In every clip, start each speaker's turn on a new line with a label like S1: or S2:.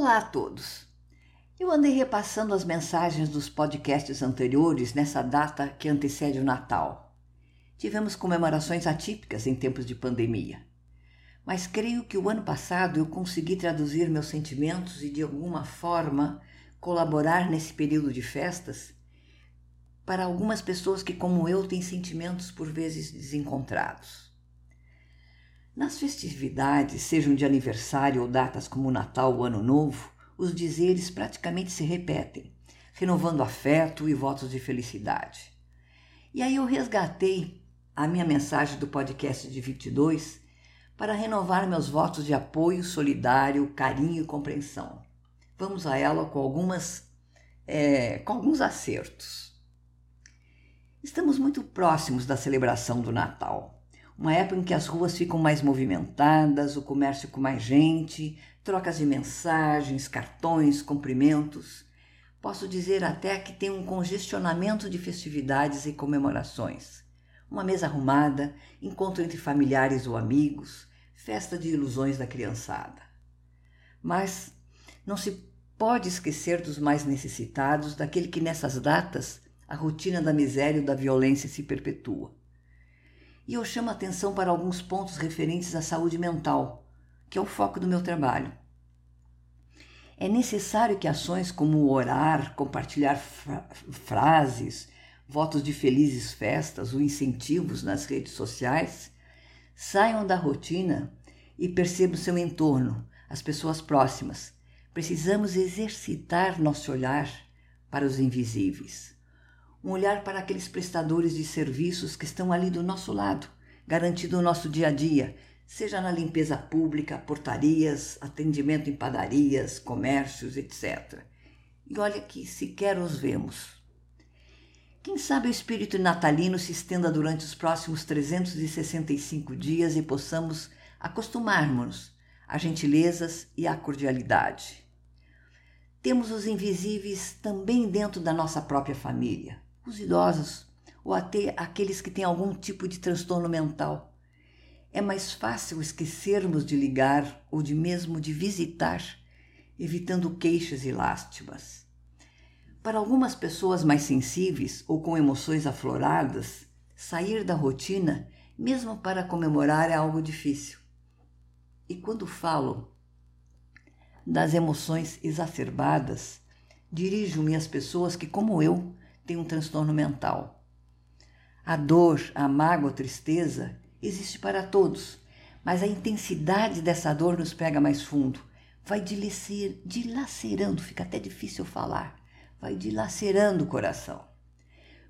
S1: Olá a todos! Eu andei repassando as mensagens dos podcasts anteriores nessa data que antecede o Natal. Tivemos comemorações atípicas em tempos de pandemia, mas creio que o ano passado eu consegui traduzir meus sentimentos e de alguma forma colaborar nesse período de festas para algumas pessoas que, como eu, têm sentimentos por vezes desencontrados. Nas festividades, sejam de aniversário ou datas como Natal ou Ano Novo, os dizeres praticamente se repetem, renovando afeto e votos de felicidade. E aí eu resgatei a minha mensagem do podcast de 22 para renovar meus votos de apoio solidário, carinho e compreensão. Vamos a ela com algumas é, com alguns acertos. Estamos muito próximos da celebração do Natal uma época em que as ruas ficam mais movimentadas, o comércio com mais gente, trocas de mensagens, cartões, cumprimentos. Posso dizer até que tem um congestionamento de festividades e comemorações. Uma mesa arrumada, encontro entre familiares ou amigos, festa de ilusões da criançada. Mas não se pode esquecer dos mais necessitados, daquele que nessas datas a rotina da miséria e da violência se perpetua. E eu chamo a atenção para alguns pontos referentes à saúde mental, que é o foco do meu trabalho. É necessário que ações como orar, compartilhar fra frases, votos de felizes festas ou incentivos nas redes sociais saiam da rotina e percebam seu entorno, as pessoas próximas. Precisamos exercitar nosso olhar para os invisíveis um olhar para aqueles prestadores de serviços que estão ali do nosso lado, garantindo o nosso dia a dia, seja na limpeza pública, portarias, atendimento em padarias, comércios, etc. E olha que sequer os vemos. Quem sabe o espírito natalino se estenda durante os próximos 365 dias e possamos acostumar-nos a gentilezas e à cordialidade. Temos os invisíveis também dentro da nossa própria família os idosos ou até aqueles que têm algum tipo de transtorno mental. É mais fácil esquecermos de ligar ou de mesmo de visitar, evitando queixas e lástimas. Para algumas pessoas mais sensíveis ou com emoções afloradas, sair da rotina, mesmo para comemorar, é algo difícil. E quando falo das emoções exacerbadas, dirijo-me às pessoas que, como eu, tem um transtorno mental. A dor, a mágoa, a tristeza existe para todos, mas a intensidade dessa dor nos pega mais fundo. Vai dilacer, dilacerando, fica até difícil falar, vai dilacerando o coração.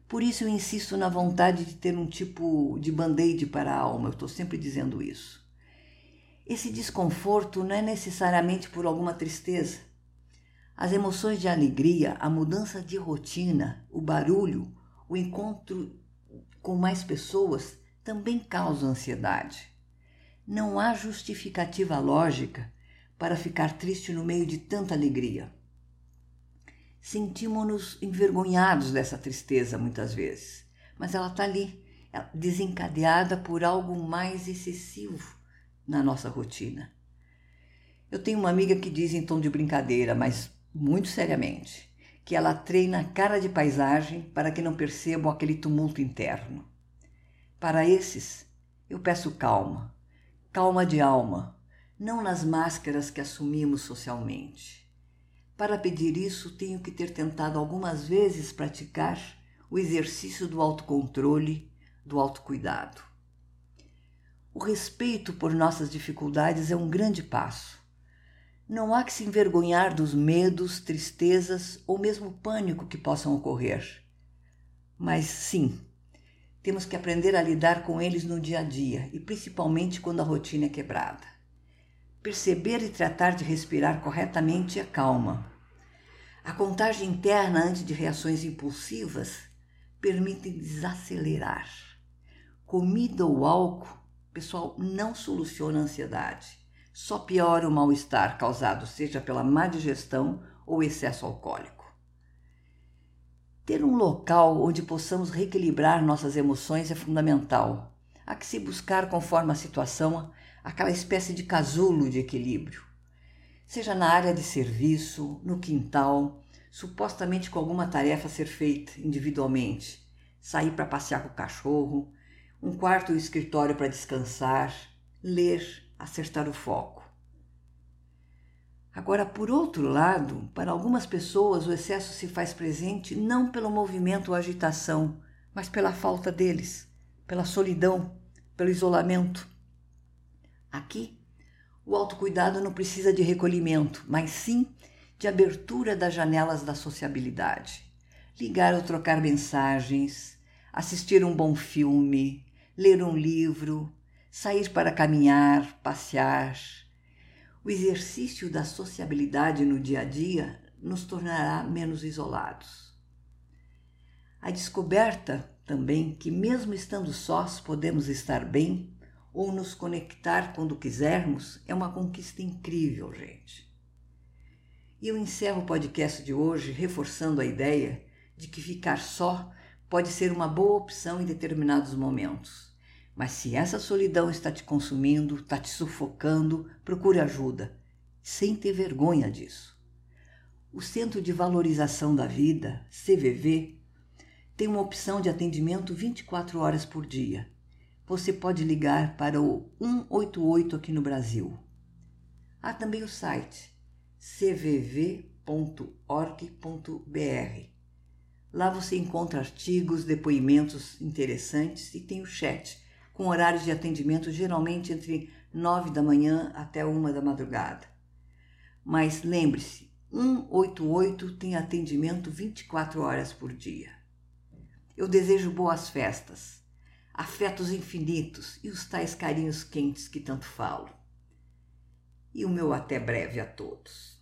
S1: Por isso eu insisto na vontade de ter um tipo de band-aid para a alma, eu estou sempre dizendo isso. Esse desconforto não é necessariamente por alguma tristeza, as emoções de alegria, a mudança de rotina, o barulho, o encontro com mais pessoas também causam ansiedade. Não há justificativa lógica para ficar triste no meio de tanta alegria. Sentimos-nos envergonhados dessa tristeza muitas vezes, mas ela está ali, desencadeada por algo mais excessivo na nossa rotina. Eu tenho uma amiga que diz em tom de brincadeira, mas muito seriamente, que ela treina cara de paisagem para que não percebam aquele tumulto interno. Para esses, eu peço calma, calma de alma, não nas máscaras que assumimos socialmente. Para pedir isso, tenho que ter tentado algumas vezes praticar o exercício do autocontrole, do autocuidado. O respeito por nossas dificuldades é um grande passo não há que se envergonhar dos medos, tristezas ou mesmo pânico que possam ocorrer. Mas sim, temos que aprender a lidar com eles no dia a dia e principalmente quando a rotina é quebrada. Perceber e tratar de respirar corretamente a calma. A contagem interna antes de reações impulsivas permite desacelerar. Comida ou álcool, pessoal, não soluciona a ansiedade só piora o mal-estar causado seja pela má digestão ou excesso alcoólico. Ter um local onde possamos reequilibrar nossas emoções é fundamental. Há que se buscar, conforme a situação, aquela espécie de casulo de equilíbrio. seja na área de serviço, no quintal, supostamente com alguma tarefa a ser feita individualmente, sair para passear com o cachorro, um quarto ou escritório para descansar, ler, acertar o foco. Agora, por outro lado, para algumas pessoas o excesso se faz presente não pelo movimento ou agitação, mas pela falta deles, pela solidão, pelo isolamento. Aqui o autocuidado não precisa de recolhimento, mas sim de abertura das janelas da sociabilidade. Ligar ou trocar mensagens, assistir um bom filme, ler um livro, sair para caminhar, passear. O exercício da sociabilidade no dia a dia nos tornará menos isolados. A descoberta também que, mesmo estando sós, podemos estar bem ou nos conectar quando quisermos é uma conquista incrível, gente. E eu encerro o podcast de hoje reforçando a ideia de que ficar só pode ser uma boa opção em determinados momentos. Mas se essa solidão está te consumindo, está te sufocando, procure ajuda, sem ter vergonha disso. O Centro de Valorização da Vida, CVV, tem uma opção de atendimento 24 horas por dia você pode ligar para o 188 aqui no Brasil. Há também o site cvv.org.br. Lá você encontra artigos, depoimentos interessantes e tem o chat, com horários de atendimento geralmente entre 9 da manhã até 1 da madrugada. Mas lembre-se, 188 tem atendimento 24 horas por dia. Eu desejo boas festas afetos infinitos e os tais carinhos quentes que tanto falo. E o meu até breve a todos.